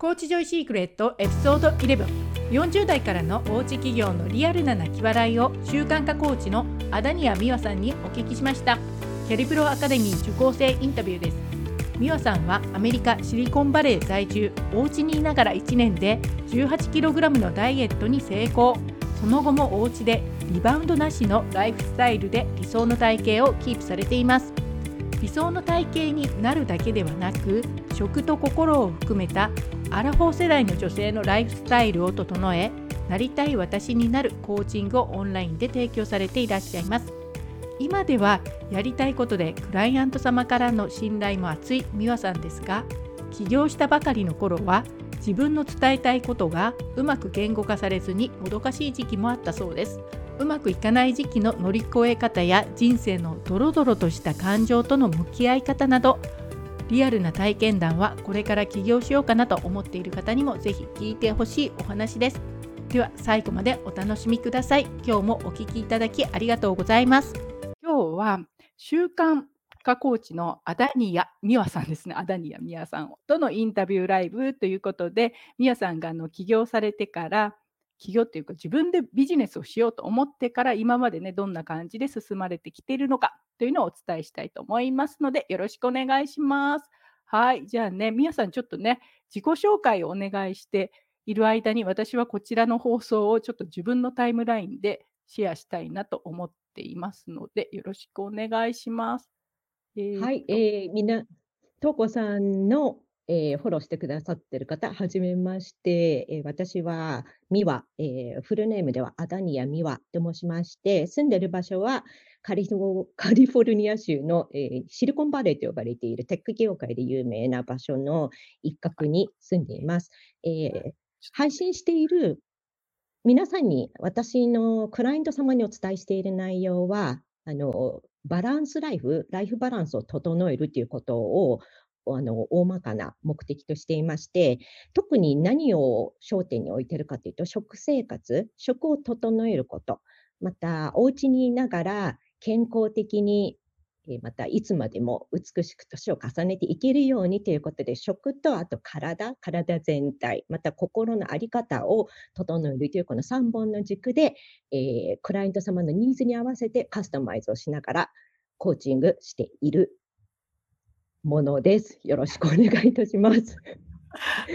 コーチジョイシークレットエピソード11 40代からのおうち企業のリアルな泣き笑いを習慣化コーチのアダニア美和さんにお聞きしました。キャリプロアカデミー受講生インタビューです。美和さんはアメリカシリコンバレー在住。お家にいながら1年で 18kg のダイエットに成功。その後もお家でリバウンドなしのライフスタイルで理想の体型をキープされています。理想の体型になるだけではなく食と心を含めたアラフォー世代の女性のライフスタイルを整えなりたい私になるコーチングをオンラインで提供されていらっしゃいます。今ではやりたいことでクライアント様からの信頼も厚い美和さんですが起業したばかりの頃は自分の伝えたいことがうまく言語化されずにもどかしい時期もあったそうです。うまくいかない時期の乗り越え方や人生のドロドロとした感情との向き合い方などリアルな体験談はこれから起業しようかなと思っている方にもぜひ聞いてほしいお話です。では最後までお楽しみください。今日もお聞きいただきありがとうございます。今日は習慣化コーチのアダニヤミワさんですね。アダニヤミワさんとのインタビューライブということでミワさんがあの起業されてから起業っていうか自分でビジネスをしようと思ってから今までねどんな感じで進まれてきているのかというのをお伝えしたいと思いますのでよろしくお願いします。はい、じゃあね皆さんちょっとね自己紹介をお願いしている間に私はこちらの放送をちょっと自分のタイムラインでシェアしたいなと思っていますのでよろしくお願いします。えー、はい、えー、みんな、とこさんのえー、フォローしてくださっている方、はじめまして、えー、私はミワ、えー、フルネームではアダニアミワと申しまして、住んでいる場所はカリフォルニア州の、えシリコンバレーと呼ばれているテック業界で有名な場所の一角に住んでいます。え配信している皆さんに私のクライアント様にお伝えしている内容は、あのバランスライフ、ライフバランスを整えるということをあの大まかな目的としていまして、特に何を焦点に置いてるかというと、食生活、食を整えること、また、お家にいながら健康的に、またいつまでも美しく年を重ねていけるようにということで、食とあと体、体全体、また心の在り方を整えるというこの3本の軸で、えー、クライアント様のニーズに合わせてカスタマイズをしながらコーチングしているものです。よろしくお願いいたします。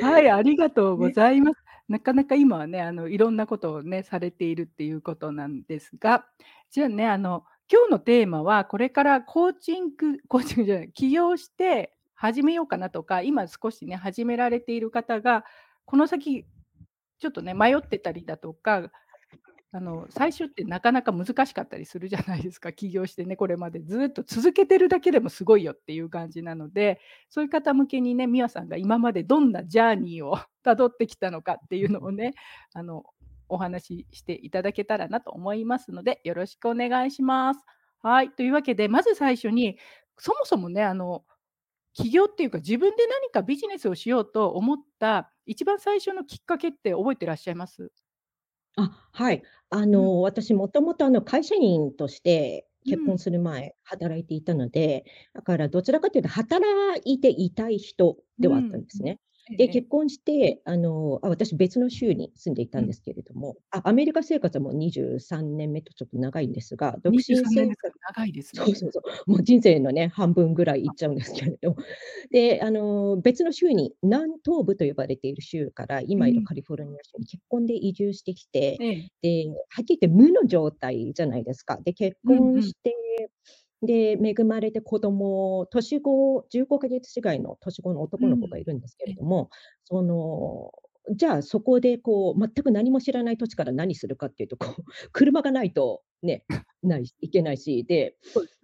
はい、ありがとうございます。なかなか今はね、あのいろんなことをね、されているっていうことなんですが、じゃあね、あの今日のテーマは、これからコーチング、コーチングじゃない、起業して始めようかなとか、今少しね、始められている方が、この先、ちょっとね、迷ってたりだとか、あの、最初ってなかなか難しかったりするじゃないですか。起業してね、これまでずっと続けてるだけでもすごいよっていう感じなので、そういう方向けにね、美和さんが今までどんなジャーニーをたどってきたのかっていうのをね、あの、お話ししていただけたらなと思いますので、よろしくお願いします。はい。というわけで、まず最初に、そもそもね、あの、起業っていうか、自分で何かビジネスをしようと思った一番最初のきっかけって覚えてらっしゃいます？あ、はい。あうん。の、私もともとあの、会社員として結婚うん。する前、働いていたので、だからどちらかというと働いていたい人ではあった。んですね。で。結婚して、あの、あ、私別の州に住んでいたうん。んですけれども、あ、アメリカ生活はもう23年目とちょっと長いんですが、独23身生活長いですね。そうそうそう、もう人生のね、半分ぐらいいっちゃうんですけれど。で、あの、別の州に、南東部と呼ばれている州から今いるうん。カリフォルニア州に結婚で移住してきて、ええ。で、はっきり言って無の状態じゃないですか。で、結うんうん。で、恵まれて子供、年子15か月違いの年子の男の子うん。がいるんですけれえ、ども、その、じゃあそこでこう全く何も知らない土地から何するかっていうと、こう 車がないとね、ないいけないし、で。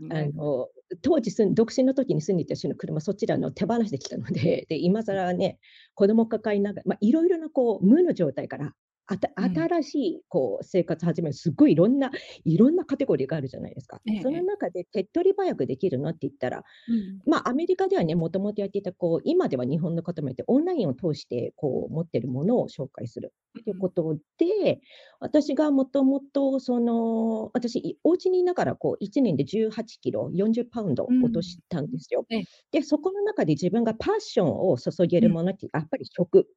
あの、当時独身の時に住んでいた州の車、そちらの手放してきたので、で、今更ね、子供抱えながら、ま、いろいろなこう無の状態からあたうん。新しいこう生活始める、すっごいいろんないろんなカテゴリーがあるじゃないですか。ええそのええ。中で手っ取り早くできるのって言ったら、うん。まあ、アメリカではね、もともとやっていたこう、今では日本の方もいて、オンラインを通してこう持ってるものを紹介するっていうこうん。とで、私がもともとその、私、いお家にいながらこう1年で18キロ、40パウンドうん。落としたんですよ。ええ。で、そこの中で自分がパッションを注げうん。るものってやっぱり食。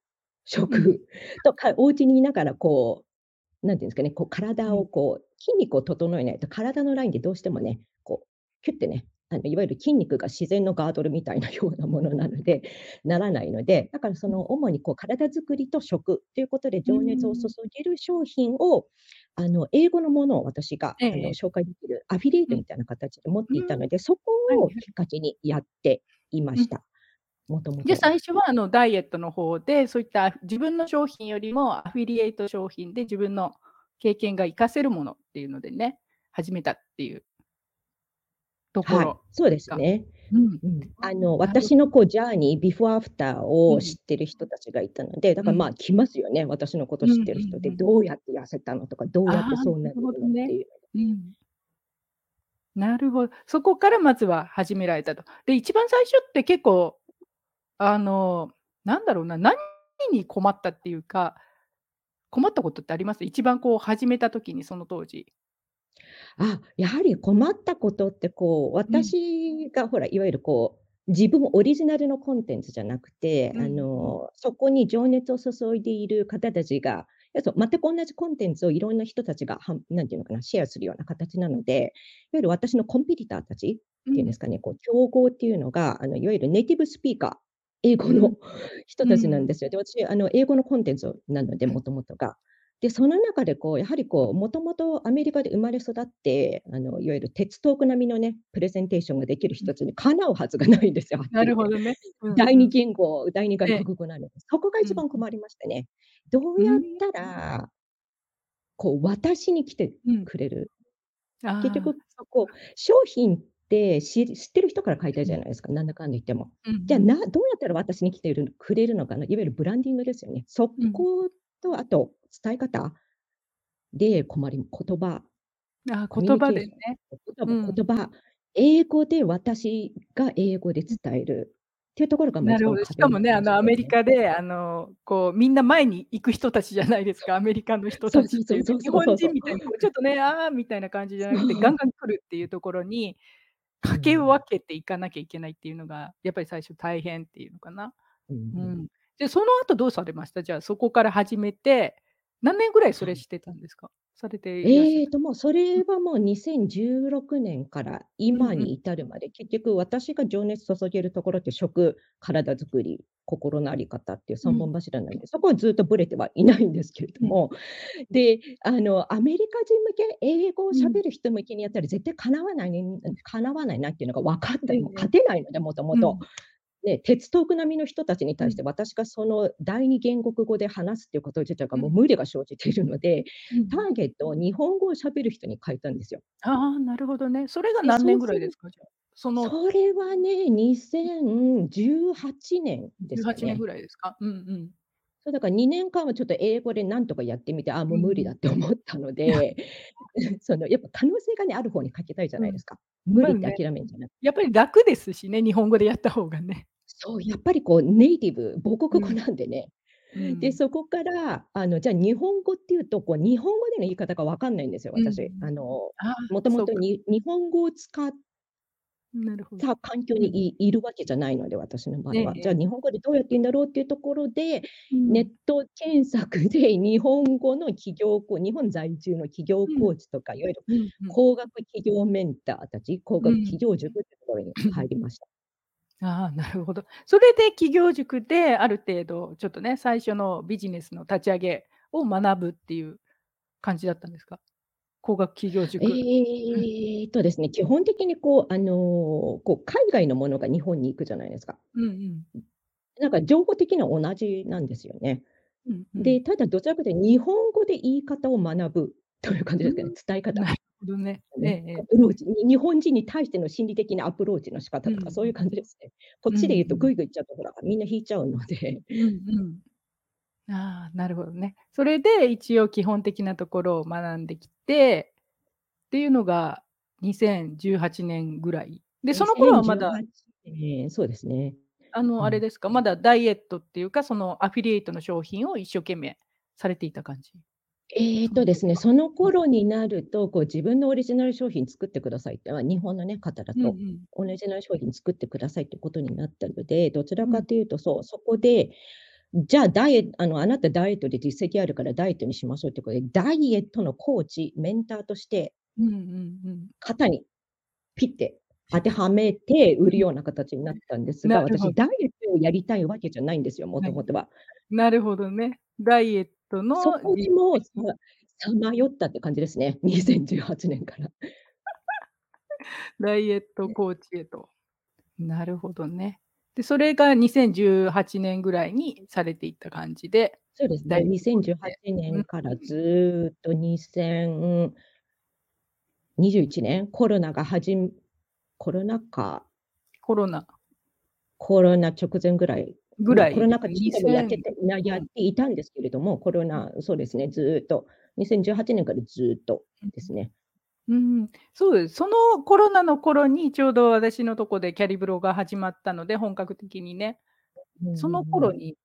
うん。食とか、お家にいながらこう、なんていうんですかね、こう体うん。をこう、筋肉を整えないと体のラインってどうしてもね、こう、キュッてね、あの、いわゆる筋肉が自然のガードルみたいなようなものなので、ならないので、だからそうん。の主にこう体づくりと食ということで情熱を注ん。げる商品を、あの、英語のものを私がええあの、ええ。紹介できるアフィリエイうん。トみたいな形で持っ。ていたので、そこを。きっかけにやっていまうん。した。もともで、と。最初はあの、ダイエットの方で、そういった自分の商品よりもアフィリエイト商品で自分の経験が活かせるものっていうのでね、始めたっていうとこはい、ろそうですがね。うん。うん。あの、私のこうジャーニー、ビフォーアフターをうん。知ってる人たちがいたので、だから、うん。まあ、来ますよね、私のことうんう知ってる人で、んうん。どうやって痩せたのとか、どうやってそうなれる。のっていう。うん。なるほそこからまずは始められたと。で、一番最初って結構、あの、なんだろうな、何に困ったっていうか、困ったことってあります？一番こう始めた時にその当時。あ、やはり困ったことってこう、うん。私がほら、いわゆるこう、自分オリジナルのコンテンツじゃなくて、あうんうん。の、そこに情熱を注いでいる方たちが、全く同じコンテンツをいろんな人たちが、はんなんていうのかな、シェアするような形なうん。ので、いわゆる私のコンピティターたちっうん。ていうんですかね、こう競合っていうのが、あの、いわゆるネイティブスピーカー、英語うん。の人たちなんうん。ですよ。で、私、あの、英語のコンテンツなので、うん。もともとが。で、その中でこう、やはりこう、もともとアメリカで生まれ育って、あの、いわゆるテツトーク並みのね、プレゼンテーションができるうん。人たちにかなうはずがないんですよ、な。るほどね。うん第二うん。言語、第二外ええ。国語なので、そこがうんうん。一番困りましてね。どうやったん。らこう、私に来てうん。くれる？結局、ああ、そっこう、か。商品ってし知ってる人から買いたいうん。じゃないですか、なんだかんだ言っても。うんうじゃあ、ん。などうやったら私に来てるくれるのかな、いわゆるブランディングですよね。そうん。こと、あと伝え方で困り言葉、あ言葉でね。言葉うん。言葉、英語で私が英語でうん。伝えるっていうところが、ま、なるほど。しかもね、あの、アメリ。カで、あの、こう、みんな前に行く人たちじゃないですか、アメリカの人たち日本。人みたいにこうちょっとね、ああ、みたいな感じじゃなくて、ガン。ガン来るっていうところに、かけうん。分けていかなきゃいけないっていうのが、やっぱり最初大変っていうのかな。うん。で、その後どうされました？じゃあ、そこから始めて、何年ぐらいそはい。れしてたんですか？されていらっしゃ。ええと、もうそうん。れはもう2016年から今にうんうん。至るまで、結局私が情熱注げるところって食、体づくり、心のあり方っていう三うん。本柱なんで、そこはずっとぶれてはいないんですけれどうん。も、で、あの、アメリカ人向け、英語をうん。喋る人向けにやったら絶対叶わないねん叶わないなっていうのが分かったもうええええ。勝てないので、もともと。うん。ね、テツトーク並みの人たちにうん。対して私がその第二言語語で話すっていうこと自体がうん。もう無理が生じているので、うん。ターゲットを日本語を喋る人に変えたんですよ。ああ、なるほどね。それがで、何年ぐらいですか？じゃあ？そのそれはね、2018年ですか18年ね。ぐらいですか？うんうん。そう、だから2年間はちょっと英語でなんとかやってみて、ああ、もう無理だうんうん。って思ったので、そのやっぱ可能性がね、ある方にかけたいじゃうん。ないですか。無理って。諦めんじゃなくやっぱり楽ですしね、日本語でやった方がね。そう、やっぱりこうネイティブ、母国語うん。なんでね。で、うん。そこから、あの、じゃあ日本語っていうと、こう日本語での言い方が分かんないんですよ、うんう私。あん。の、ああ、もともとそうか。に日本語を使っなるほど。た環境にうん。いいるわけじゃないので、私の場合は。じゃあ。日本語でどうやって言うんだろうっていうところで、ネッうん。ト検索で日本語の企業日本在住の企業うん。コーチとか、いわゆるうんうん。高額企業メンターたち、高額企うん。業塾ってところに入りました。ああ、なるほど。それで企業塾である程度ちょっとね、最初のビジネスの立ち上げを学ぶっていう感じだったんですか？高額企業塾。うん。ええとですね、基本的にこう、あの、こう海外のものが日本に行くじゃないですか。うんうん。なんか情報的には同じなんですよね。うんうん。で、ただどちらかというと日本語で言い方を学ぶという感じですかね、ん、伝え方。どね。ええね、ええ。アプローチ、に日本人に対しての心理的なアプローチの仕方うんうとかそういうん。感じですね。こっうんちで言うとうん。グイグイ行っちゃうとほら、みんな引いちゃうので。うんうん。ああ、なるほどね。それで一応基本的なところを学んできてっていうのが2018年ぐらい。で、その頃はまだ2018年、そうですね。あの、あれうん。ですか、まだダイエットっていうか、そのアフィリエイトの商品を一生懸命されていた感じ？ええその時とですね、その。頃になると、こう自分のオリジナル商品作ってくださいって、ま、日本のね、方だと、うんうん。オリジナル商品作ってくださいってことになったので、どちらうん。かというと、そう、そこでじゃあ、ダイエットあの、あなたダイエットで実績あるからダイエットにしましょうってことで、ダイエットのコーチ、メンターとしてうんうんうん。肩にピッて当てはめて売るような形になったんですが、私。ダイエットをやりたいわけじゃないんですよ、もはい。ともとは。なるほどね。ダイエットのそこで実も、さまよったって感じですね、2018年から。ダイエットコーチへと。なるほどね。で、それが2018年ぐらいにされていった感じで、そうですね、ダイエットコー2018チで。うん年からうん。ずっと2021年、コロナがはじんコロナ禍コロナ。コロナ直前ぐらい、ぐま、らい。コロナ禍中でもやけてなやっ2000うん。ていたんですけれども、コロうん。ナそうですね、ずっと、2018年からずっとうんですね。うん。そうです。そのコロナの頃にちょうど私のとこでキャリブロが始まったので、本格的にね。その。頃に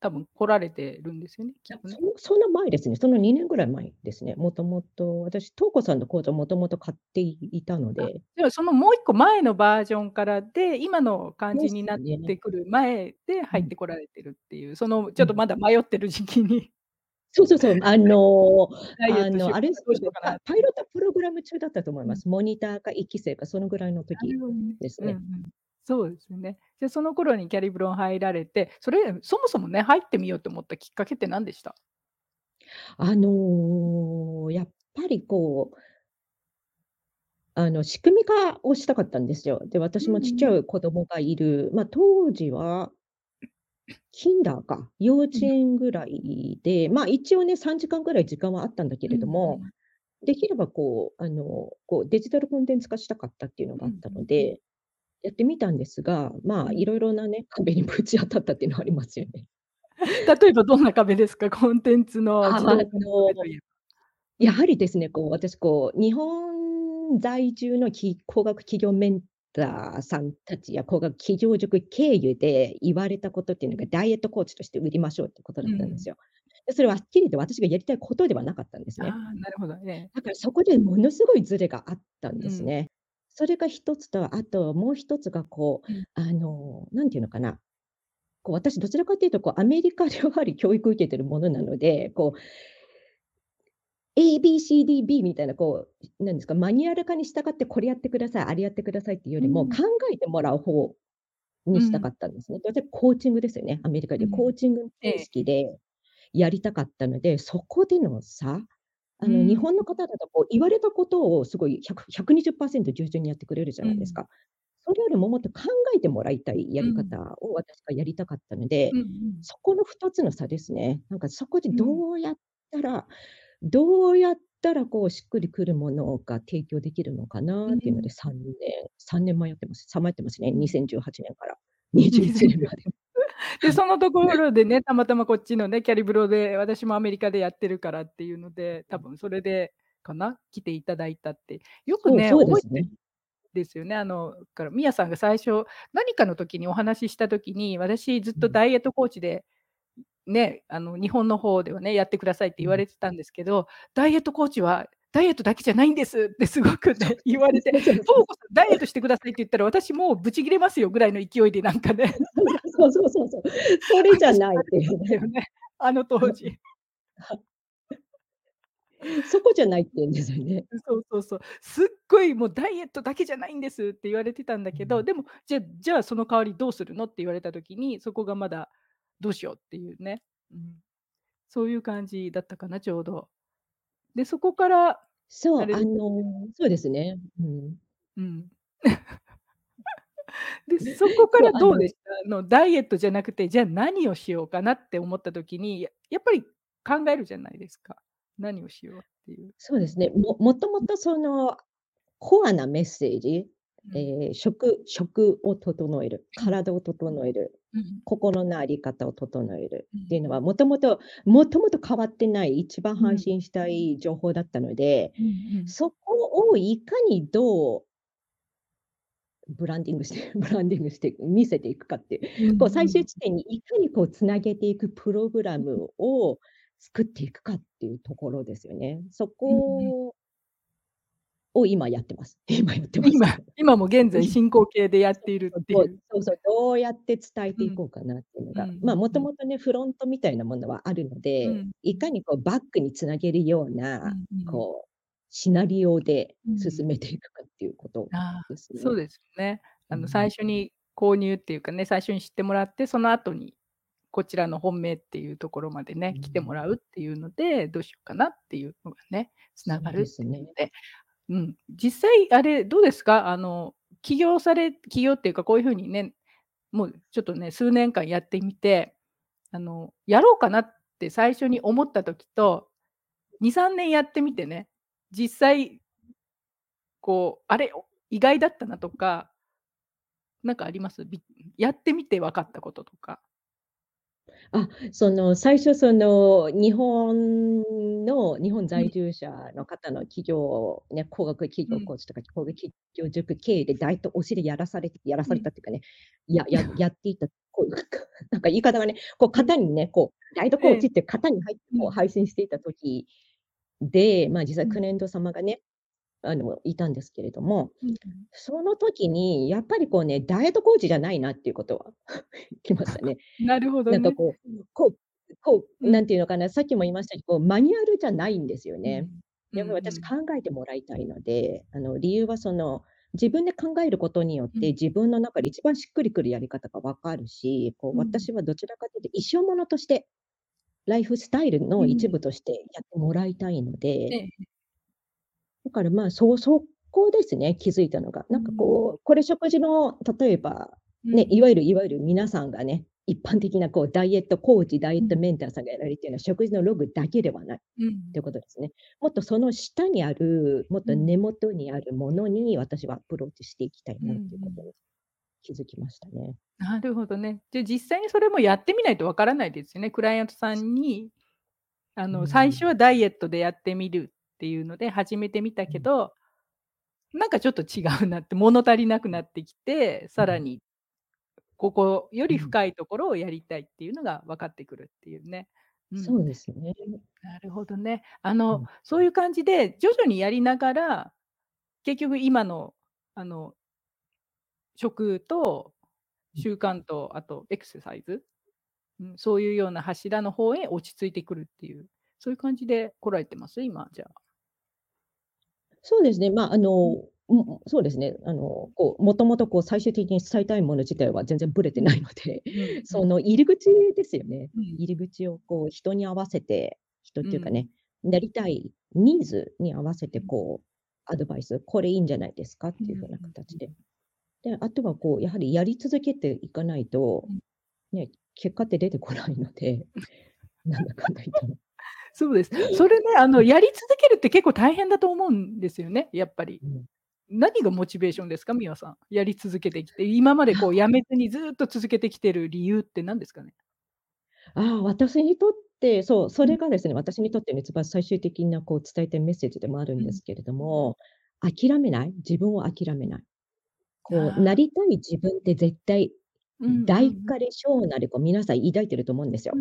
多分来られてるんですよね、きっいや、とね。そのそんな前ですね。その2年ぐらい前ですね。もともと、私、トウコさんの講座もともと買っていたのあ、で。じゃあ、そのもう1個前のバージョンからで、今の感でじになっ。てくる前でうん。入ってこられてるっていう、そのちうん。ょっとまだ迷ってる時期に。そうそうそう、あのあの、あれパパイ。ロットプログラム中だったと思いうん。ます。モニターか1期生かそのぐらいの時。ですね。うんうん。そうですよね。じゃ、その頃にキャリブロン入られて、それ、そもそもね、入ってみようと思ったきっかけって何でした？あの、やっぱりこうあの、仕組み化をしたかったんですよ。で、う私もちっちゃ。い子供がいる、ま、当時はキンダーか、幼稚うん。園ぐらいで、ま、一応ね、3時間ぐらい時間はあったんだけうんれども、うん。できればこう、あの、こうデジタルコンテンツ化したかったっていうのがうんあったうんうで、やってみたんですが、まあ、うん。いろいろなね、壁にぶち当たったっていうのはありますよね。例えばどんな壁ですか？コンテンツののやん。はりですね、こう私こう、日本在住のき高額企業メンターさんたちや高額企業塾経由で言われたことっていうのが、ダイエットコーチとして売りましょうってことだうん。ったんですよ。で、それははっきりと私がやりたいことではなかったんですあね。あ、なるほど、ええ。だからそこでものすごいズレがあったんうん。ですね。それが1つと、あともう1つがこう、うん。あの、なんていうのかな、こう私どちらかというとこうアメリカでやはり教育受けてるものなので、こう ABCDB みたいなこう、なんですか、マニュアル化に従ってこれやってください、あれやってくださいっていうよりも、うん。考えてもらう方にしたかうん。ったんですね。で、コーチングですよね、アメリカで。コうん。ーチング形ええ。式でやりたかったので、そこでの差、あの、日うん。本の方だとこう言われたことをすごい100、120%従順にやってくれるじゃうん。ないですか。それよりももっと考えてもらいたいやりうん。方を私がやりたかったので、うんうん。そこの2つの差ですね。なんかそこでうん。どうやったらどうやったらこうしっくりくるものが提供できるのかなっていうのでうん。3年3年迷ってます。さまよってますね、うん。2018年から21年まで。で、はい。そのところでね、たまたまこっちのね、キャリブロで、私もアメリカでやってるからっていうので、多分それでかな、来ていただいたって。よくね、そうそうで覚えてすね。ですよね。あの、からミヤさんが最初、何かの時にお話しした時に、私ずっうん。とダイエットコーチで、ね、あの、日本の方ではね、やってくださいってうん。言われてたんですけど、ダイエットコーチはダイエットだけじゃないんですってすごくそう、ね、言われて、そうそうそダイエットしてくださいって言ったら、私もうブチギレますよぐらいの勢いでなんかね。そうそうそうそう。それじゃ話ないっていうね。ね、あの当時。は。そこじゃないって言うんですよね。う、そうそうそう。すっごいもうダイエットだけじゃないんですって言われてたんだけど、うん。でも、じゃじゃあその代わりどうするのって言われた時に、そこがまだどうしようっていうね。うん。そういう感じだったかな、ちょうど。で、そこからそう。あの、そうですね。うん。うん。で、そこかそう、あのらどうでした？あの、ダイエットじゃなくて、じゃあ何をしようかなって思った時に、ややっぱり考えるじゃないですか。何をしようっていう。そうですね。ももともうん。とそのコアなメッセージ、うん。ええ、食食を整える、うん。体を整える、うん。心のあり方を整える。っていうのは、もともともともと変わってない一番うん。配信したい情報だったので、うんうん。そこをいかにどうブランディングして ブランディングして見せていくかっていう、うんうこう最終ん。地点にいかにこう繋げていくプログラ。ムを作っていくかっていうところですよね。そ。こを今やってます。今やってます。今今も現在進行形でやっているっていそう、う。そうそう、どうやって伝えうん。ていこうかなっていうのうんうが、ま、もんうん。ともとね、フロントみたいなものはあるので、うんうん。いかにこうバックに繋げるような。こう、シナリオでうん。進めていくかっていうことああ、ですね。そうですよね。あの、うん。最初に購入っていうかね、最初に知ってもらって、その後にこちらの本命っていうところまでね、来てうん。もらうっていうので、どうしようかなっていうのがね、繋そうがるですね。っていうので、うん、実際あれどうですか？あの、起業され起業っていうか、こういう風にね、もうちょっとね、数年間やってみて、あの、やろうかなって最初に思った時と、2、3年やってみてね、実際こう、あれ、お意外だったなとかなんかあります？びやってみて分かったこととか。あ、その、最初その、日本の日本うん。在住者の方の企業ね、工学企うん。業コーチとか、工学企業塾経営でだいとお尻やらされてやらされうん。たっていうかね、やややっていた、こう、なんか言い方がね、こううん。型にね、こう、ライトコええ。ーチって型に入ってこううん。配信していた時で、ま、実際うん。クレント様がね、あの、いたんですけれども、うんうん。その時にやっぱりこうね、ダイエットコーチじゃないなっていうことは きましたね。なるほどね。なんかこう、こうこう、うん。なんていうのかな、さっきも言いましたけど、こうマニュアルじゃないんですよね。うん。うんやっぱり私うん。考えてもらいたいので、あの、理由はその、自分で考えることによって、うん。自分の中で一番しっくりくるやり方が分かるし、こううん。私はどちらかというと一生ものとして、ライフスタイルの一うん。部としてやってもらいたいのでええ。だから、ま、そうそこですね、気づいたのが。なんかうん。こう、これ食事の例えば、ね、いうん。わゆるいわゆる皆さんがね、一般的なこうダイエットコーチ、ダイエットうん。メンターさんがやられてるような食事のログだけではないっうん。ていうことですね。もっとその下にある、もっうん。と根元にあるものに、私はアプローチしていきたいうんうなっていうことん。に気づきましたね。なるほどね。じゃ、実際にそれもやってみないと分からないですよね。クライアントさんに、あうの、最初ん。はダイエットでやってみるっていうので始めてみたうん。けどなんかちょっと違うなって、物足りなくなってきて、うん。さらにここよりうん。深いところをやりたいっていうのが分かってくるっていうね。うん。そうですね。なるほどね。あの、うん。そういう感じで徐々にやりながら、結局今の、あの食とうん。習慣と、あとエクササイズ、うん、そういうような柱の方へ落ち着いてくるっていう、そういう感じで来られてます？今、じゃあ。そうですね、ま、あうん。の、うん、そうですね、あの、こう、もともとこう最終的に伝えたいもの自体は全然ぶれてうん。ないので、うん うん。その入り口ですよね。うん。入り口をこう人に合わせて、人っうん。ていうかね、なりたいニーズに合わせてうん。こう、アドバイス、これいいんじゃないですか？っうんていう風なうんうん。形で。で、あとはこうやはりやり続けていかないと、うん。ね、結果って出てこないので、なんだかんだ言っても。そうです。それね、あの、やり続けるって結構大変だと思うんですよね、やっぱり。うん。何がモチベーションですか？ミワさん。やり続けてきて、今までこうあ。辞めずにずっと続けてきてる理由って何ですかね？ああ、私にとって、そう、そうん。れがですね、私にとっての一番最終的なこう伝えたいメッセージでもあるんうん。ですけれども、諦めない、自分を諦めない。こう。なりたい自分って絶対。大かれ小なり、こう皆さん抱いてると思うんですよ。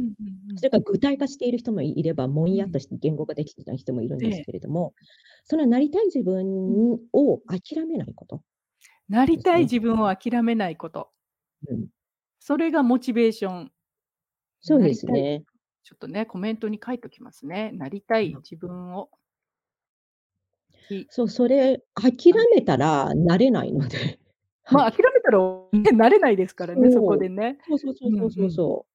それが具体化している人もいれば、もんやっうん。として言語ができてない人もいるんですええ。けれども、そのなりたい自うん。分を諦めないことなり。たい自分を諦めないこと。うん。それがモチベーション。そうですね。ちょっとね、コメントに書いときますね。なりたいあ。自分をひそう、それ、諦あ。めたらなれないので、はま、い。諦めたら、ね、なれないですからね、そこ。でね。そうそうそうそううんうん。そうそう。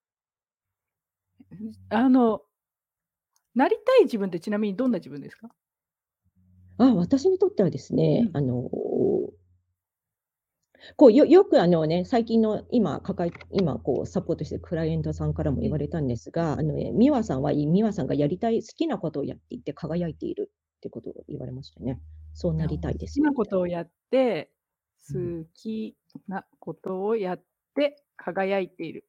あのなりたい自分ってちなみにどんな自分ですか？あ、私にとってはですね、うん。あのこう、よよくあのね、最近の今抱え今こうサポートしてるクライエントさんからもうん。言われたんですが、あのね、ミワさんは、いミワさんがやりたい好きなことをやっていて輝いているってことを言われましたね。そうなあ、り好たいですきなこ。とをやって、うん。好きなことをやって輝いている。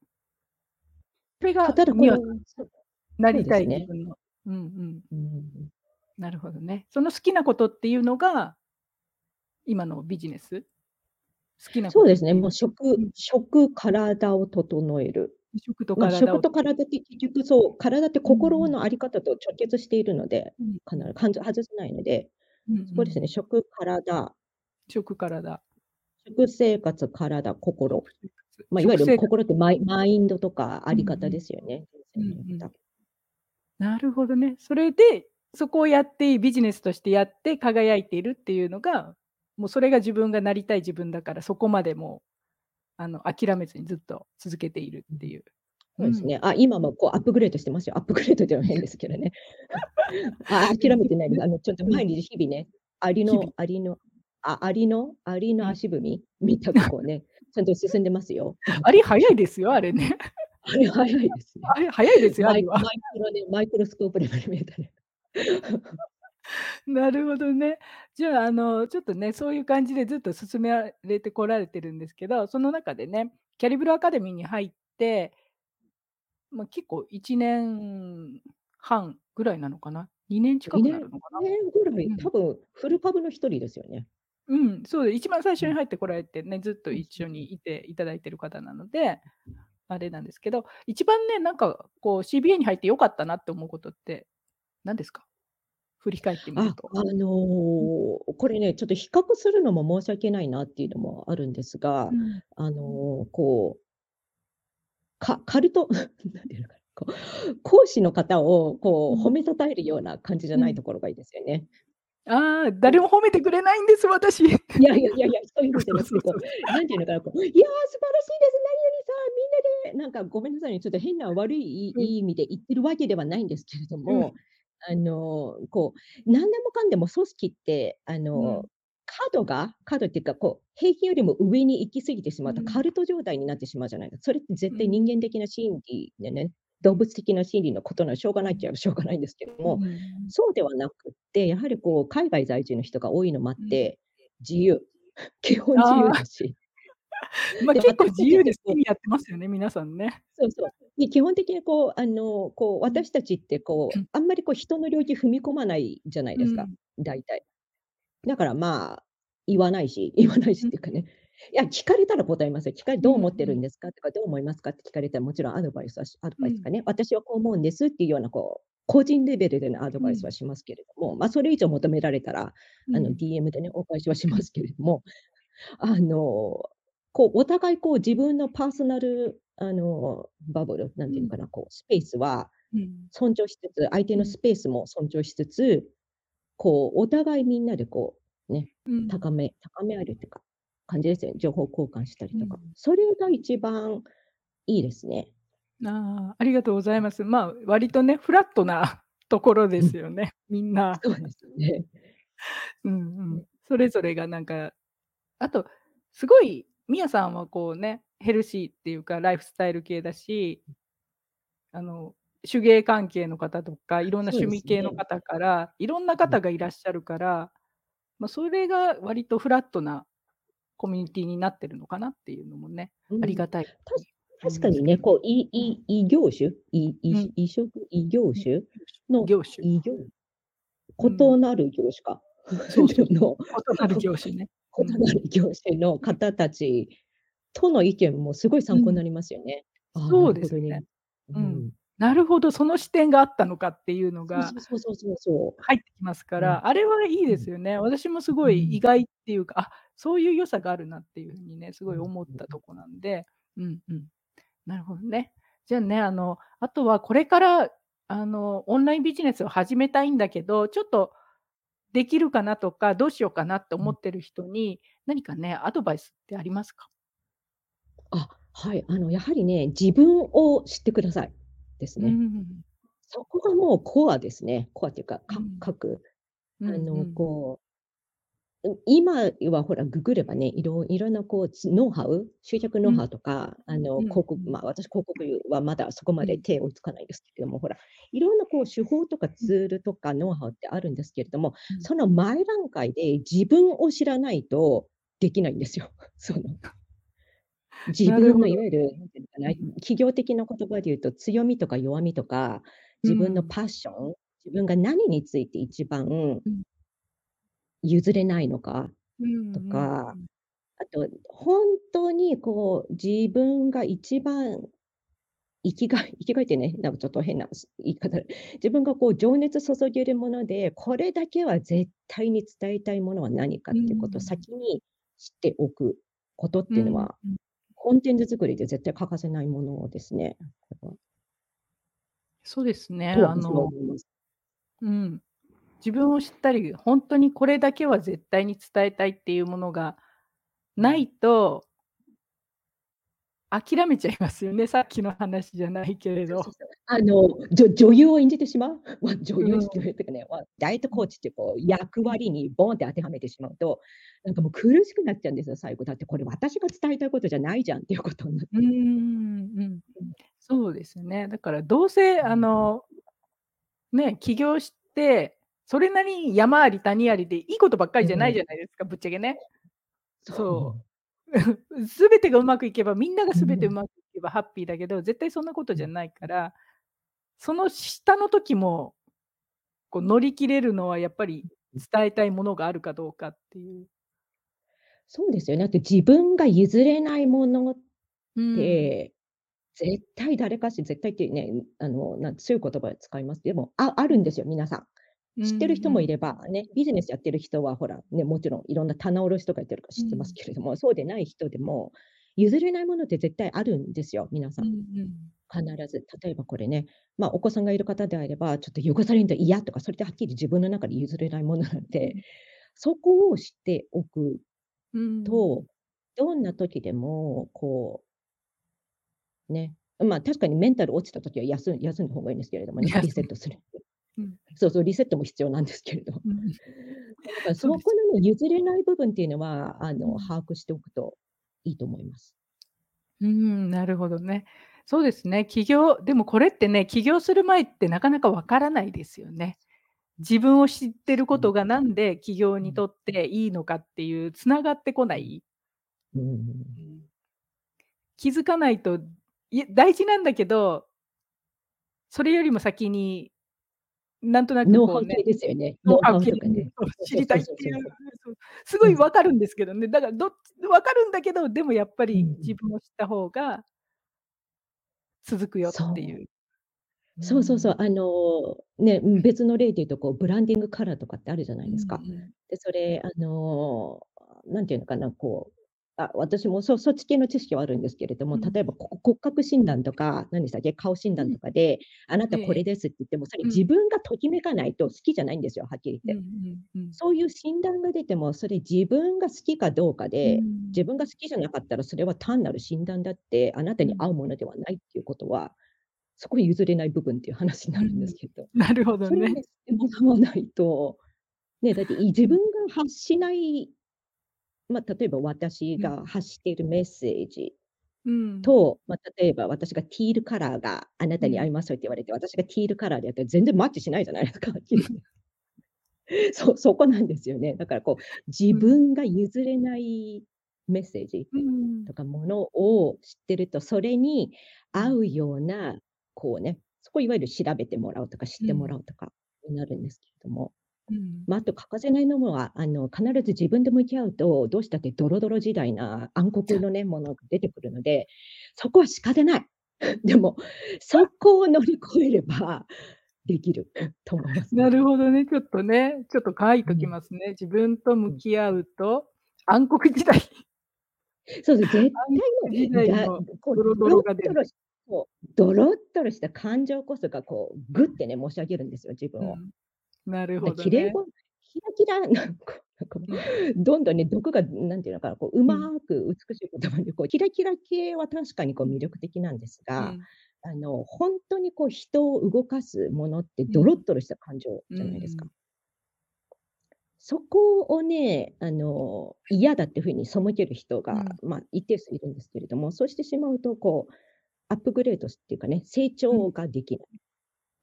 それたがただこれミワさん、そう、なりたいね。自分のうんうん。うん。なるほどね。その好きなことっていうのが今のビジネス？好きなこそうですね、もう食うん。食、体を整える。食とま、食と体って結局そう、体ってうんうん。心のあり方と直結しているので、うんうん。かなかんじゃ外せないので。うんうそこですね、ん。食、体食、体。食生活、体、心。ま、いわゆる。心ってマイマインドとかあうんり方うん。ですよね。うん人生においうん。て。なるほどね。それで、そこをやってビジネスとしてやって輝いているっていうのが、もうそれが自分がなりたい自分だから、そこまでもう、あの、諦めずにずっと続けているうん。っていう。うん。そうですね。あ、今もこうアップグレードしてますよ。アップグレードでは変ですけどね。あ、諦めてない。あの、ちょっとうん。毎日日々ね、アリ日々。のアリのあアリのアリのうん。足踏み？みたくこうね、ちゃんと進んでますよ。アリ早いですよ、あれね。あれ早いですね。あれ早いですよ、アマイクロねマイクロスコープレベル見えたね。なるほどね。じゃあ、あの、ちょっとね、そういう感じでずっと進められてこられてるんですけど、その中でね、キャリブロアカデミーに入ってま、結構1年半ぐらいなのかな？2年近くなるのかな？にねんぐらい、うん。多分フル株の一人ですよね。うん、そうで、一番最初にうん。入ってこられてね、ずっとうん、一緒。にいていただいてる方なので、あれなんですけど、一番ね、なんかこう CBA に入って良かったなって思うことって何ですか？振り返ってみるあ、と。あの、うん。これね、ちょっと比較するのも申し訳ないなっていうのもあるんですが、うん。あの、こうかカルト なんていうのかな、こう、講師の方をこう褒うん。め称えるような感じじゃうん。ないところがいいですよね。ああ、誰も褒めてくれないんです、私。いやいやいやいや、そういうのじゃそうなくて、なんていうのかな、こう、「いや、素晴らしいです、何々さん、みんなで」なんかごめんなさいね、ちょっと変な悪いいうん。いい意味で言ってるわけではないんですけれどうん。も、あの、こう、なんでもかんでも組織って、あの、うん。過度が過度っていうか、こう、平均よりも上に行き過ぎてしまうとカうん。ルト状態になってしまうじゃないか。それって絶対人うん。間的な心理でね、動物的な心理のことならしょうがうん。ないっちゃしょうがないんですけども、うん。そうではなくって、やはりこう海外在住の人が多いのもあっうん。て、自由。基本自ああ。由だし。ま、で、結構私自由で好たちってこうきにやってますよね、皆さんね。そうそう。で、基本的にこう、あの、こう、うん。私たちってこう、あんまりこう人の領域踏み込まないじゃないですか、うん。大体。だからまあ、言わないし言わないしうん。っていうかね、いや、聞かれたら答えますよ。聞かれうん「どう思ってうん。るんですか？」とか「どう思いますか？」って聞かれたら、もちろんアドバイスはしアドうん。バイスかね、私はこう思うんですっていうようなこう、個人レベルでのアドバイスうん。はしますけれども、ま、それ以上求められたら、あの、うん。DM でね、お返しはしますけれども、あの、こう、お互いこう自分のパーソナル、あの、バブル、なんうん。ていうのかな、こうスペースはうん。尊重しつつ、相手うん。のスペースも尊重しつつ、こうお互いみんなでこう、ね、うん。高め高め合えるっていうか、感じですよね。情報交換したりとか。うん。それが一番いいですね。ああ、ありがとうございます。まあ、割とね、フラットなところでうん。すよね、みんな。そうですね。うんうね。ん。それぞれがなんか、あと、すごい、ミアさんはこうね、ヘルシーっていうか、ライフスタイル系だしあの、手芸関係の方とか、いろんな趣味。系の方から、いろんなうん。方がいらっしゃるから、ま、それが割とフラットなコミュニティになってるのかなっていうのもね、うん。ありがたい。確かにね。こう、いうん。い異業種？いいうん。異職異業うん、種の業種。異業？うん。異なる業種。か。そうそうそう。の、異なる業種。ね。うん。異なる業種。の方たちとの意見もすごいうん。参考になりますよね。ああ、なそうですね。ううん。ん。なるほど、その視点があったのかっていうのが入ってきますかう。うん。ら、あれはいいうん。ですよね。私もすごうん。い意外っていうか、あ、そういう良さがあるなっていう風にね、すごいうん思っ。たとこなんで、うんうん。なるほどね。じゃあね、あの、あとはこれから、あの、オンラインビジネスを始めたいんだけど、ちょっとできるかなとか、どうしようかなってうん。思ってる人に、何かね、アドバイスってありますか？あ、はい。あの、やはりね、自分を知ってください、ですね。ん。そこがもうコアですね。コアっていうか、かうん。核。うんあの、うん。こううん、今はほらググればね、いろいろなこう、つノウハウ集客ノウハうん。ウとか、あの、うん広告うん。ま、私広告はまだそこまでうん。手追いつかないんですけれども、ほら、いろんなこう手法とかうん。ツールとかノウハウってあるんですけれども、うん。その前段階で自分を知らないとできないんですよ。その自分のい。わゆる。企業的な言葉で言うと、強みとか弱みとか、う自分のん。パッション、自分が何について一番うん。譲れないのか？とんか、うん。あと、本当にこう自分が一番生きがい、生きがいってね、なんかちょっと変な言い方で、自分がこう情熱注げるもので、これだけは絶対に伝えたいものは何かうっていうことをん。先に知っておくことっうん、ていうのは、うん。コンテンツ作りで絶対欠かせないものですね。そうですね。あの。うん。自分を知ったり、ほんとにこれだけは絶対に伝えたいっていうものがなうん。いと諦めちゃいますよね、さっきの話じゃないけれど。あの、じょ女優を演じてしまう、ま、女優ってうん。いうかね、ま、ダイエットうん。コーチってこう役うん。割にボンって当てはめてしまうと、なんかもう苦しくなっちゃうんですよ、最後。だってこれ私が伝えたいことじゃないじゃんっていうことになって。ん、うん。うん。そうですね。だからどうせあうん。のね、起業して、それなりに山あり谷ありでいいことばっかりじゃないうん。じゃないですか、ぶっちゃけね。そう。そう。全てがうまくいけば、みんなが全てううん。まくいけばハッピーだけど、絶対そんなことうん。じゃないから、その下の時も、こう乗り切れるのはやっぱりうん。伝えたいものがあるかどうかっていう。そうですよね。だって自分が譲れないものっうん。て、絶対誰かし絶対ってね、あの、なん強い言葉使います。でも、ああうん。るんですよ、皆さん。うん知ってる人うん。もいれば、ね、ビジネスやってる人はほら、ね、もちろんいろんな棚卸しとかやってるから知ってますうん。けれども、そうでない人でも、譲れないものって絶対あるんですよ、皆さん。うんうん。必ず。例えばこれね、ま、お子さんがいる方であれば、ちょっと汚されると嫌とか、それってはっきり自分の中で譲れないものなんで、うん。そこを知っておくと、ん。どんな時でも、こうね、ま、確かにメンタル落ちた時は休んだ方がいいんですけれどもね、リセットする。うん。そうそう、リセットも必要なんですけれど。うん。だからそこのね、譲れない部分っていうのは、あの、うん。把握しておくといいと思います。うーん、なるほどね。そうですね、起業でもこれってね、起業する前ってなかなかわからないですよね。自分を知ってるうん。ことがなんで起業うん。にとっていいのかっていう繋がってこなうん。い。うん。気づかないと、いえ大事なんだけどそれよりも先に、なんとなくね、ノウハウ系ですよね。ノウハノウ系知りたいっていう、すごうん。い分かるんですけどね。だからどっ分かるんだけど、でもやっぱり自。分を知った方が続くよって。いう。うーそうそうそう。ん。あの、ね、うん、別の例で言うとこうブランディングカラーとかってあるじゃなうんいですか。うん。で、それあの、なんていうのかな、こう、あ、私もそそっち系の知識はあるんですけれども、うん。例えばここ骨格診断とか、何でしたっけ、顔診うん。断とかで、あなたこ。れですって言っても、それうん。自分がときめかないと好きじゃないんですよ、はっきり言って。うんうんうん。そういう診断が出ても、それ自分が好きかどうかで、自ん。分が好きじゃなかったら、それは単なる診断だって、あなたうん。に合うものではないっていうことは、そこ譲れない部分っていう話になるんですうん。けど。なるほどね。それもないと、ね、だってい自うん。分が発しないま、例えば私うん。が発しているメッセージうん。と、ま、例えば私がティールカラーがあなうん。たに合いますよって言われて、私がティールカラーでやったら全然マッチしないじゃないですか。そそこなんですよね。だからこう、自うん。分が譲れないメッセージ。とかものを知ってると、それにうん。合うような、こうね、そこいわゆる調べてもらうとか知ってもらうん。うとかになるんですけれども。うん。ま、あと欠かせないのもは、あの、必ず自分で向き合うと、どうしたってドロドロ時代な暗黒のね、ものが出てくるので、そこは仕方ない。でも、そこを乗り越えればできると思いますなね。るほどね、ちょっとね、ちょっと書いときうん。ますね。自分とうん。向き合うと、暗黒時代。そうそう、絶対のドロドドロロが出る。ドロッとろした感情こそがこう、ぐってね、持ち上げるんですよ、自分を。うん。なるで、ほどね。綺麗ごキラキラ なんかなんかどんどんね、毒がなんていうのかな、こう、うん。上手く美しい言葉でこう、キラキラ系は確かにこううん。魅力的なんですが、うん。あの、ほんとにこう人を動かすものってうん。ドロッとろした感情じゃないですか。ん。そこをね、あの、嫌だっていう風に背ける人が、うん。ま、一定数いるんですけれども、そうしてしまうと、こう、アップグレードっていうかね、成うん。長ができない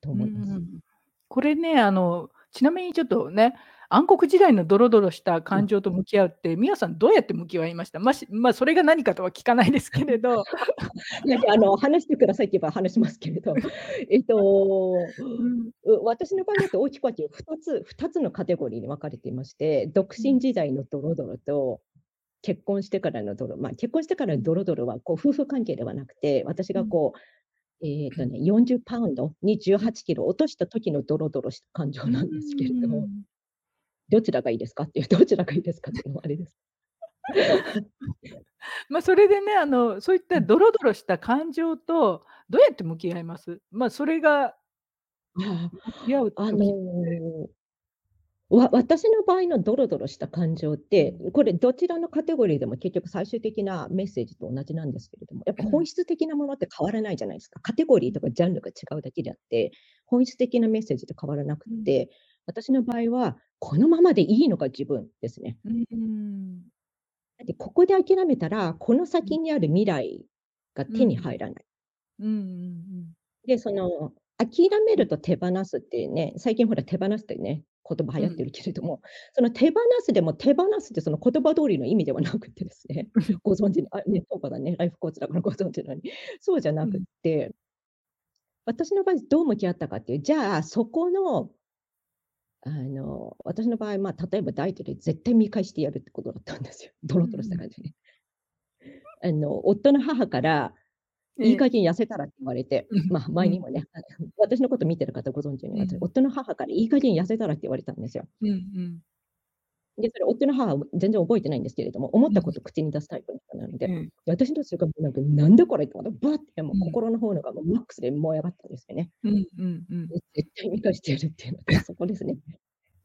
と思います。ん。これね、あの、ちなみにちょっとね、暗黒時代のドロドロしたうん。感情と向き合うって、ミアさんどうやって向き合いました？ましま、それが何かとは聞かないですけれど。いやいや、あの、話してくださいって言えば話しますけれど、えっと、うん。う私の場合だと大きく分け2つ2つのカテゴリーに分かれていまして、独うん。身時代のドロドロと、結婚してからのドロま、結婚してからうん。のドロドロはこう夫婦関係ではなくて、私うん。がこうえっとね、40パウンドに18キロ落とした時のドロドロした感情なんですけれども、ん。どちらがいいですかっていう、どちらがいいですかっていうのはあれです。ま、それでね、あの、そういったうん。ドロドロした感情とどうやって向き合います？ま、それがあ向き合うあ、のわ私の場合のドロドロした感情って、うん。これどちらのカテゴリーでも結局最終的なメッセージと同じなんですけれども、やっぱうん。本質的なものって変わらないじゃないですか。カテゴリーとかジャンルが違うだけであって、本質的なメッセージって変わらなく。て、私の場合は、このままでいいのか自分ですね。うーん。だってここで諦めたら、このうん。先にある未来が手にうん。入らない。うんうんうん。で、その、諦めうん。ると手放すっていうね、最近ほら手放すってね、言葉うん。流行ってるけれども、その手放すでも手放すってその言葉通りの意味ではなくてですね、ご存知のあ、ね、そうかだね、ライフコーチだからご存知のように、そうじゃなくっうん。て、私の場合どう向き合ったかっていう、じゃあそこの、あの、私の場合、まあ、例えばダイエットで絶対見返してやるってことだったんですよ。ドロドロしたうんうん。感じでね。あの、夫の母からええ。いい加減痩せたらって言われて、うん、まあ、うん。前にもね、あの、私のこと見てる方ご存知のように、うん。夫の母からいい加減痩せたらって言われたんですよ。うんうん。で、それ夫の母は全然覚えてないんですけれども、思っうん。たこと口に出すタイプの人なので、ええ。で、私のそれがもうなんか、なんだこれって、バッてもううん。心の方のがもうマックスで燃え上がったんですよね。うんうんうん。で、絶対見返してやるっていうので、そこですね。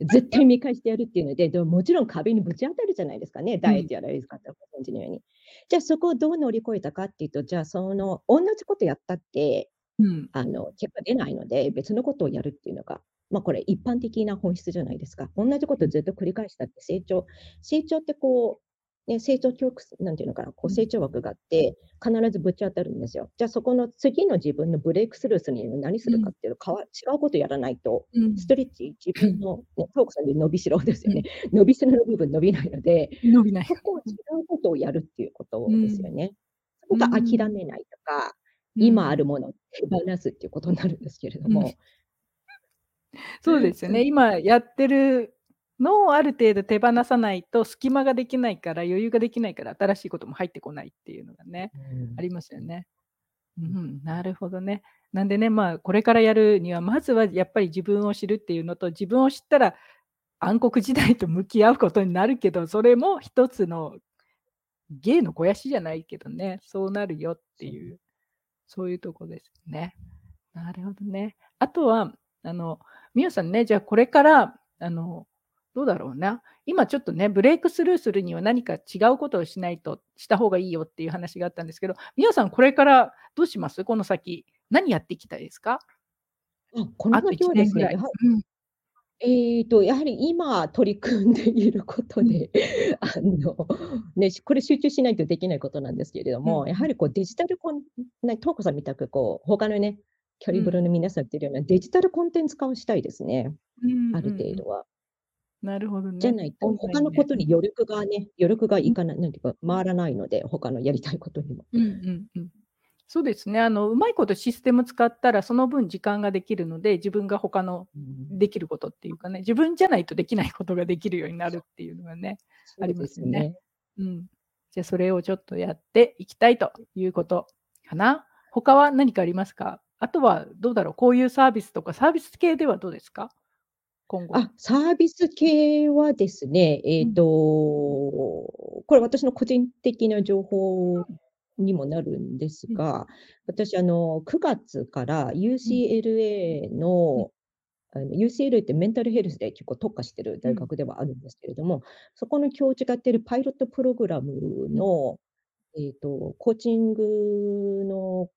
絶対見返してやるっていうので、でももちろん壁にぶち当たるじゃないですかね、うん。ダイエットやられる方はご存知のように。じゃあそこをどう乗り越えたかっていうと、じゃあその、おんなじことやったって、うん。あの、結果出ないので、別のことをやるっていうのが、ま、これ一般的な本質じゃないですか。おんなじこうん。とずっと繰り返したって成長成長ってこう、ね、成長きょうくすなんていうのかな、こううん。成長枠があって、必ずぶち当たるんですよ。じゃあそこの次の自分のブレイクスルーするには何すうん。るかっていうと、かわ違うことやらないと、うん。ストレッチ、自分のね、トークさんで伸びしろですよね。うん。伸びしろの部分伸びないので、伸びない。そこを違うことをやるっていうこうとですよん。ね。そこが諦ん。めないとか、今あうん。るものを手放すっていうことになるんですけれどうん。も。そうですよね。今やってるのをある程度手放さないと隙間ができないから、余裕ができないから、新しいことも入ってこないっていうのがね、うん。ありますよね。ううん。ん、なるほどね。なんでね、まあ、これからやるには、まずはやっぱり自分を知るっていうのと、自分を知ったら暗黒時代と向き合うことになるけど、それも一つの芸の肥やしじゃないけどね、そうなるよって。いう、そういうとこですね。なるほどね。あとは、あの、みおさんね、じゃあこれから、あの、どうだろうな、今ちょっとね、ブレイクスルーするには何か違うことをしないとした方がいいよっていう話があったんですけど、みおさんこれからどうします？この先、何やっていきたいですか？あ、この先はですね、はうん。ええと、やはり今取り組んでいることうん。で、あの、ね、しこれ集中しないとできないことなんですけれども、やうんうん。はりこうデジタルコンね、トウコさんみたくこう、他のね、キャリブロうん。の皆さん言ってるようなデジタルコンテンツ化をしたいですね。うんある。程度は。なるほどね。じゃないと。他のことに余力がね、余力がうん。いかないなんていうか、回らないので、他のやりたいことにも。うんうんうん。そうですね。あの、うまいことシステム使ったら、その分時間ができるので、自分が他のうん。できることっていうかね、自分じゃないとできないことができるようにな。るっていうのがね、ありそうますよね。ね。うん。じゃ、それをちょっとやっていきたいということかな。他は何かありますか？あとはどうだろう、こういうサービスとか、サービス系ではどうですか？今後。あ、サービス系はですね、えっうん。と、これ私の個人的な情報にもなるんですうん。が、私あの、9月からうん。UCLA うん。の、あの、UCLA ってメンタルヘルスで結構特化してる大うん。学ではあるんですけれども、そこの教授がやってるパイロットプログラムうん。の、えっと、コーチングの、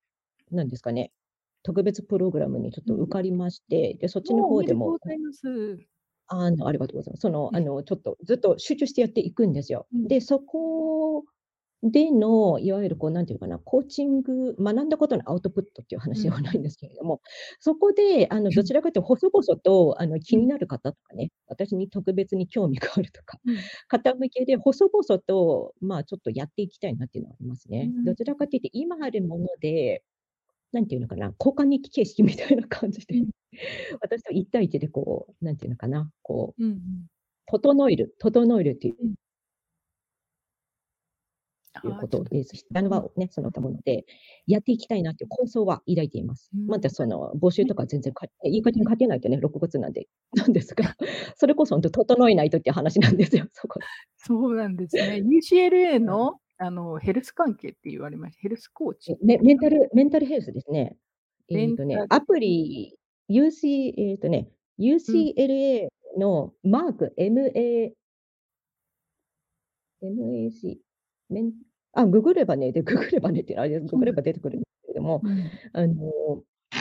なんですかね、特別プログラムにちょっとうん。受かりまして、で、そっちの方でもございます。あの、ありがとうございます。その、うん。あの、ちょっとずっと集中してやっていくんですよ。うん。で、そこでの、いわゆるこう、なんていうかな、コーチング学んだことのアウトプットっていううん。話ではないんですけれども、そこで、あの、どちらかというと細々と、あの、うん。気になる方とかね、私に特別に興味があるとか、うん。方向けで細々と、まあ、ちょっとやっていきたいなっていうのはありますね。どちらかというと今あるもので、なんていうのかな、交換日記形式みたいな感じで、うん。私と1対1でこう、なんていうのかな、こううんうん。整える整えるっていううん。いうことです。ちょっとあのうん。場をね、その他物で、やっていきたいなっていう構想は抱いています。うん、まだその募集ね。とか全然かいい加減うん。書けないとね、6月なんでなんですが、それこそほんと整えないとっていう話なんですよ、そこ。そうなんですね。UCLA はい。の、あの、ヘルス関係って言われまヘルスコーチえ、メメン？タルメンタルヘルスですね。メえっとね、ンタルアプリ、UC えっとね、うん。UCLA のマーク、MA MAC、メンあ、ググればね、で、ググればねってあれです、グそうなんグれば出てくるんですけれども、うん。あの、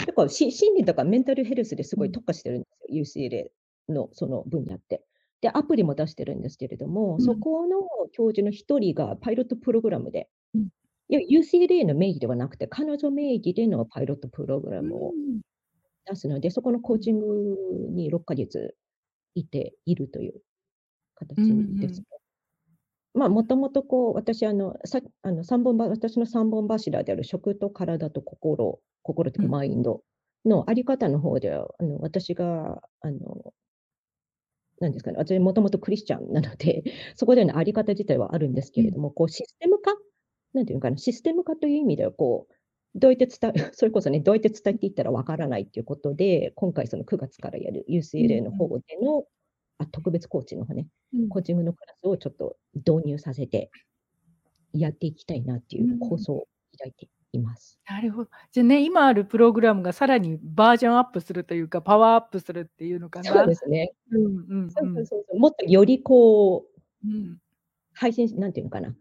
結構し心理とかメンタルヘルスですうん。ごい特化してるんですよ、UCLA のその分野って。で、アプリも出してるんですけれども、うん。そこの教授の1人がパイロットプログラムで、うん。いや、UCLA の名義ではなくて、彼女名義でのパイロットプログラムをん。出すので、そこのコうん。ーチングに6か月いているといううん形ですね。うん。ま、もともとこう、私あの、さあの、3本ば私の3本柱である食と体と心心っていうかうん。マインドのあり方の方では、あの、私があのなんですかね、私もともとクリスチャンなので、そこでのあり方自体はあるんですうん。けれども、こうシステム化？なんていうのかな、システム化という意味ではこう、どうやって伝え それこそね、どうやって伝えていったらわからないっていうことで、今回その9月からやる UCLA の方うんうん。での、あ、特別コーチの方ね、うん。コーチングのクラスをちょっと導入させてやっていきたいなっていう構うん。想を抱いています。なるほじゃね、今あるプログラムがさらにバージョンアップするというか、パワーアップするっていうのかそうな。ですね。うんうんそうそううん。そうそう、もっとよりこううん。配信しなんていうのかな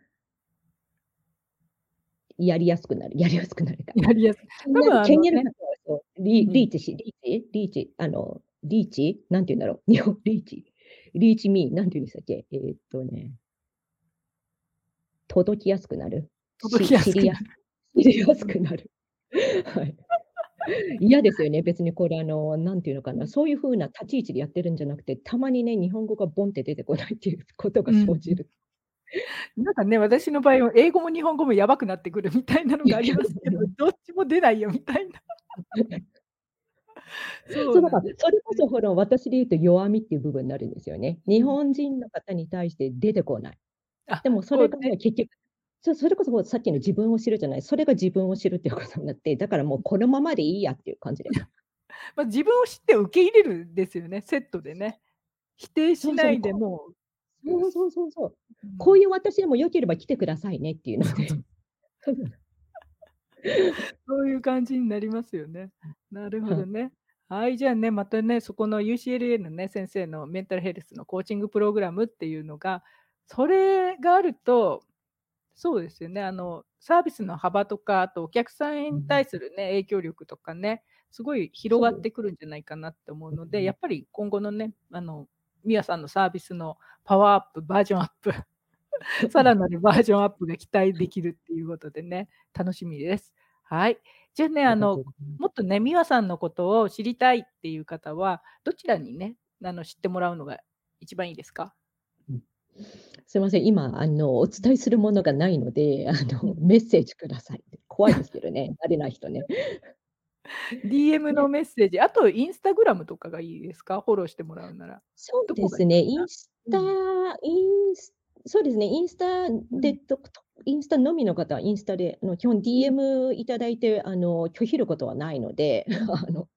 やりやすくなる やりやすくなるか。やりやす気に多なる気になる分あのリうん。リーチしリーチ？リーチ、あの、リーチ、なんて言うんだろう、日本リーチリーチミー、なんて言うんでしたっけ、えっとね届きやすくなる、届きやすくなる。知りやすうん。くなる。はい。嫌ですよね、別にこれあの、なんていうのかな、うん。そういう風な立ち位置でやってるんじゃなくて、たまにね、日本語がボンって出てこないっていうことがうんうん。生じる。なんかね、私の場合は英語も日本語もやばくなってくるみたいなのがありますけど、どっちも出ないよみたいな。そう、だから、それこね。そほら、私で言うと弱みっていう部分になるんですよね。日うん。本人の方に対して出てこない。あ、でもそれがね結局それこそさっきの自分を知るじゃない、それが自分を知るっていうことになって、だからもうこのままでいいやっていう感じで。ま、自分を知って受け入れるんですよね、セットでね。否定しないでこもう、うそうすそうそうそう。うん。こういう私でも良ければ来てくださいねっていうので。そういう感じになりますよね。なるほはい。どね。はい、じゃあね、またね、そこの UCLA のね、先生のメンタルヘルスのコーチングプログラムっていうのが、それがあると、そうですよね、あの、サービスの幅とか、あとお客さんに対うん。するね、影響力とかね、すごい広がっ。てくるんじゃないかなって思ううので、やん。っぱり今後のね、あの、ミアさんのサービスのパワーアップ、バージョンアップ、さらなるバージョンアップが期待はい。できるっていうことでね、楽しみです。はい。じゃあね、ありがとあの、うございます。もっとね、ミアさんのことを知りたいっていう方は、どちらにね、あの、知ってもらうのが一番いいですか？うん。すいません、今あの、おうん。伝えするものがないので、あの、うん。メッセージください。怖いですけどね、慣れない人ね。DM のね。メッセージ、あとインスタグラムとかがいいですか？フォローしてもらうなら。そうですね？インスタうん。インスそうですね、インスタうん。でとくとインスタのみの方はインスタで、あの、基本うん。DM いただいて、あの、拒否ることはないので、うん。あの、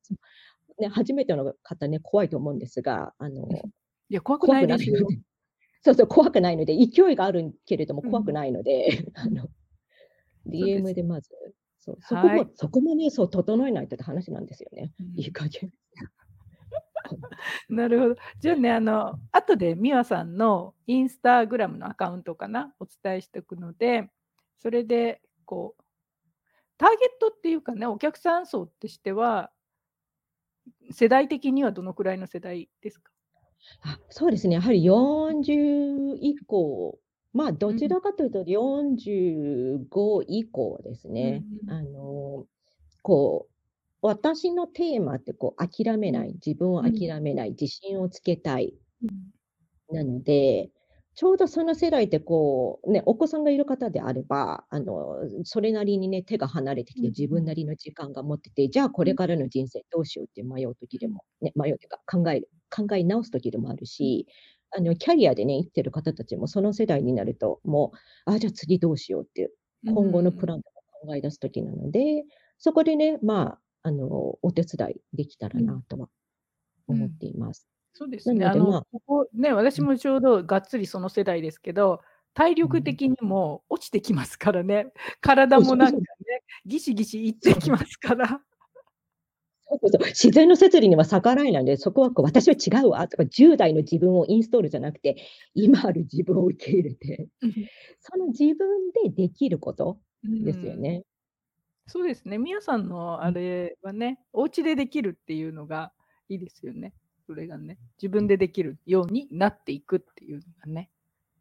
ね、初めての方ね、怖いと思うんですが、あの、いや、怖く怖ないですよ。そうそう、怖くないので、勢いがあるけれどもうん。怖くないので、あうん。DM でまず、そう、そこはい。もそこもね、そう、整えないとって話なんですよね、うん。いい加減。なるほど。じゃあね、あの、後でミワさんのインスタグラムのアカウントかな、お伝えしておくので、それでこうターゲットっていうかね、お客さん層ってしては世代的にはどのくらいの世代ですか？あ、そうですね、やはり40以降、ま、どちうん。らかというと45以降ですうんうね。ん。あの、こう、私のテーマってこう諦めうん。ない、自分をうん。諦めない、自信をつけたいうん。なので、ちょうどその世代ってこう、ね、お子さんがいる方であれば、あの、それなりにね、手が離れてきて、うんうん。自分なりの時間が持ってて、じゃあこうん。れからの人生どうしようって迷う時うん。でも、ね、迷うっていうか、考える考え直す時でもあるうん。しあの、キャリアでね、生きてる方たちもその世代になると、もう、あ、じゃあ次どうしようっていう、う今後のプん。ランとか考え出す時なので、そこでね、まあ、あの、お手伝いできたらうん。なとは思っうん。ています。そうですね。なので、あの、まあここね、私うん。もちょうどがっつりその世代ですけど、体うん。力的にも落ちてきますからね。体そうもなんか。ね、ギシギシいっそう。てきますから。そうそうそう、自然の摂理には逆らえないんで、そこはこう「私は違うわ」とか、10代の自分をインストールじゃなくて、今ある自分を受け入れて、うん。その自分でできることうですよん。ね。そうですね、みやさんのあうん。れはね、お家でできるっていうのがいいですよね。それがね、自分でできるようになっていくっていうのがね。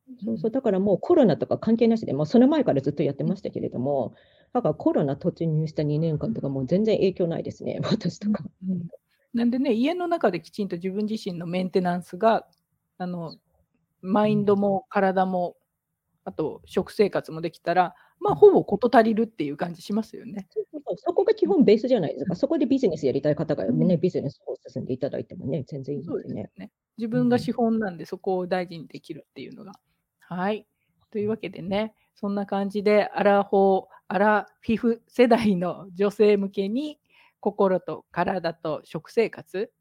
うそうそう、ん。だからもうコロナとか関係なしで、もうその前からずっとやってうん。ましたけれども、だからコロナ突入した2年間とかもう全然影響ないですね、私うんとか。うん。なんでね、家の中できちんと自分自身のメンテナンスが、あの、マインドうん。も体も、あと食生活もできたら、ま、うん。ほぼ事足りるっていう感じしますよね。そうそうそう、そこが基うん。本ベースじゃないですか。うん。そこでビジネスやりたい方がうん。ね、ビジネスを進んでいただいてもね、全然いいでね。ですよね。自うん。分が資本なんで、そこを大事にできるっていうのが。はい。というわけでね、そんな感じでアラフォー、アラフィフ世代の女性向けに、心と体と食生活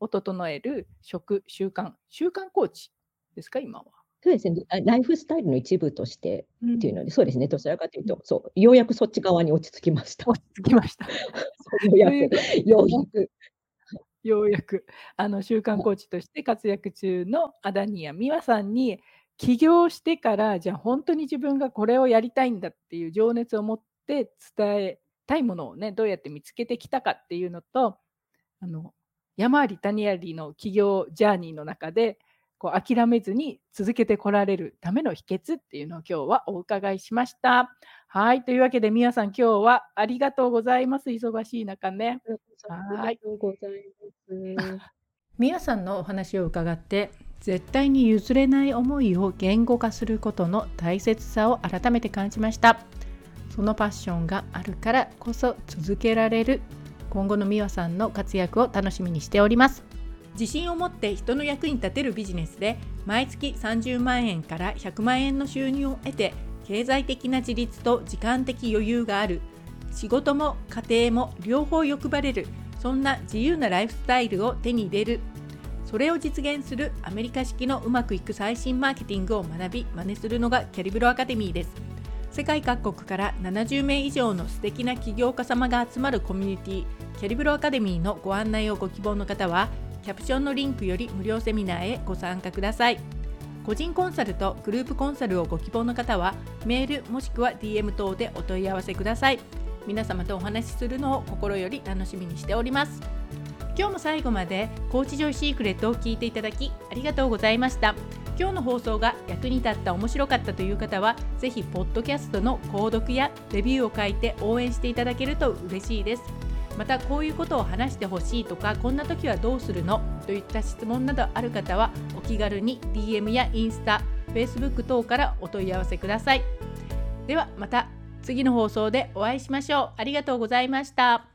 を整える食習慣習慣コーチですか？今は。そうですね、あ、ライフスタイルの一部としてうん。っていうので、そうですね、どちらかといううん。と、そう、ようやくそっち側に落ち着きました。落ち着きました。ようやく、ようやく。はい。ようやく、あの、習慣はい。コーチとして活躍中のアダニヤミワさんに、起業してから、じゃあほんとに自分がこれをやりたいんだっていう情熱を持って伝えたいものをね、どうやって見つけてきたかっていうのと、あの、山あり谷ありの起業ジャーニーの中で、こう諦めずに続けてこられるための秘訣っていうのを今日はお伺いしました。はい、というわけでミワさん、今日はありがとうございます。忙しい中ね。ありがはい。とうございます。みやさんのお話を伺って、絶対に譲れない思いを言語化することの大切さを改めて感じました。そのパッションがあるからこそ続けられる今後のみわさんの活躍を楽しみにしております。自信を持って人の役に立てるビジネスで毎月30万円から100万円の収入を得て経済的な自立と時間的余裕がある。仕事も家庭も両方欲張れる。そんな自由なライフスタイルを手に入れる。それを実現するアメリカ式のうまくいく最新マーケティングを学び真似するのがキャリブロアカデミーです。世界各国から70名以上の素敵な起業家様が集まるコミュニティキャリブロアカデミーのご案内をご希望の方はキャプションのリンクより無料セミナーへご参加ください。個人コンサルとグループコンサルをご希望の方はメールもしくは DM 等でお問い合わせください。皆様とお話しするのを心より楽しみにしております。今日も最後までコーチジョイシークレットを聞いていただきありがとうございました。今日の放送が役に立った面白かったという方はぜひポッドキャストの購読やレビューを書いて応援していただけると嬉しいです。またこういうことを話してほしいとかこんな時はどうするの？といった質問などある方はお気軽に DM やインスタ Facebook 等からお問い合わせください。ではまた次の放送でお会いしましょう。ありがとうございました。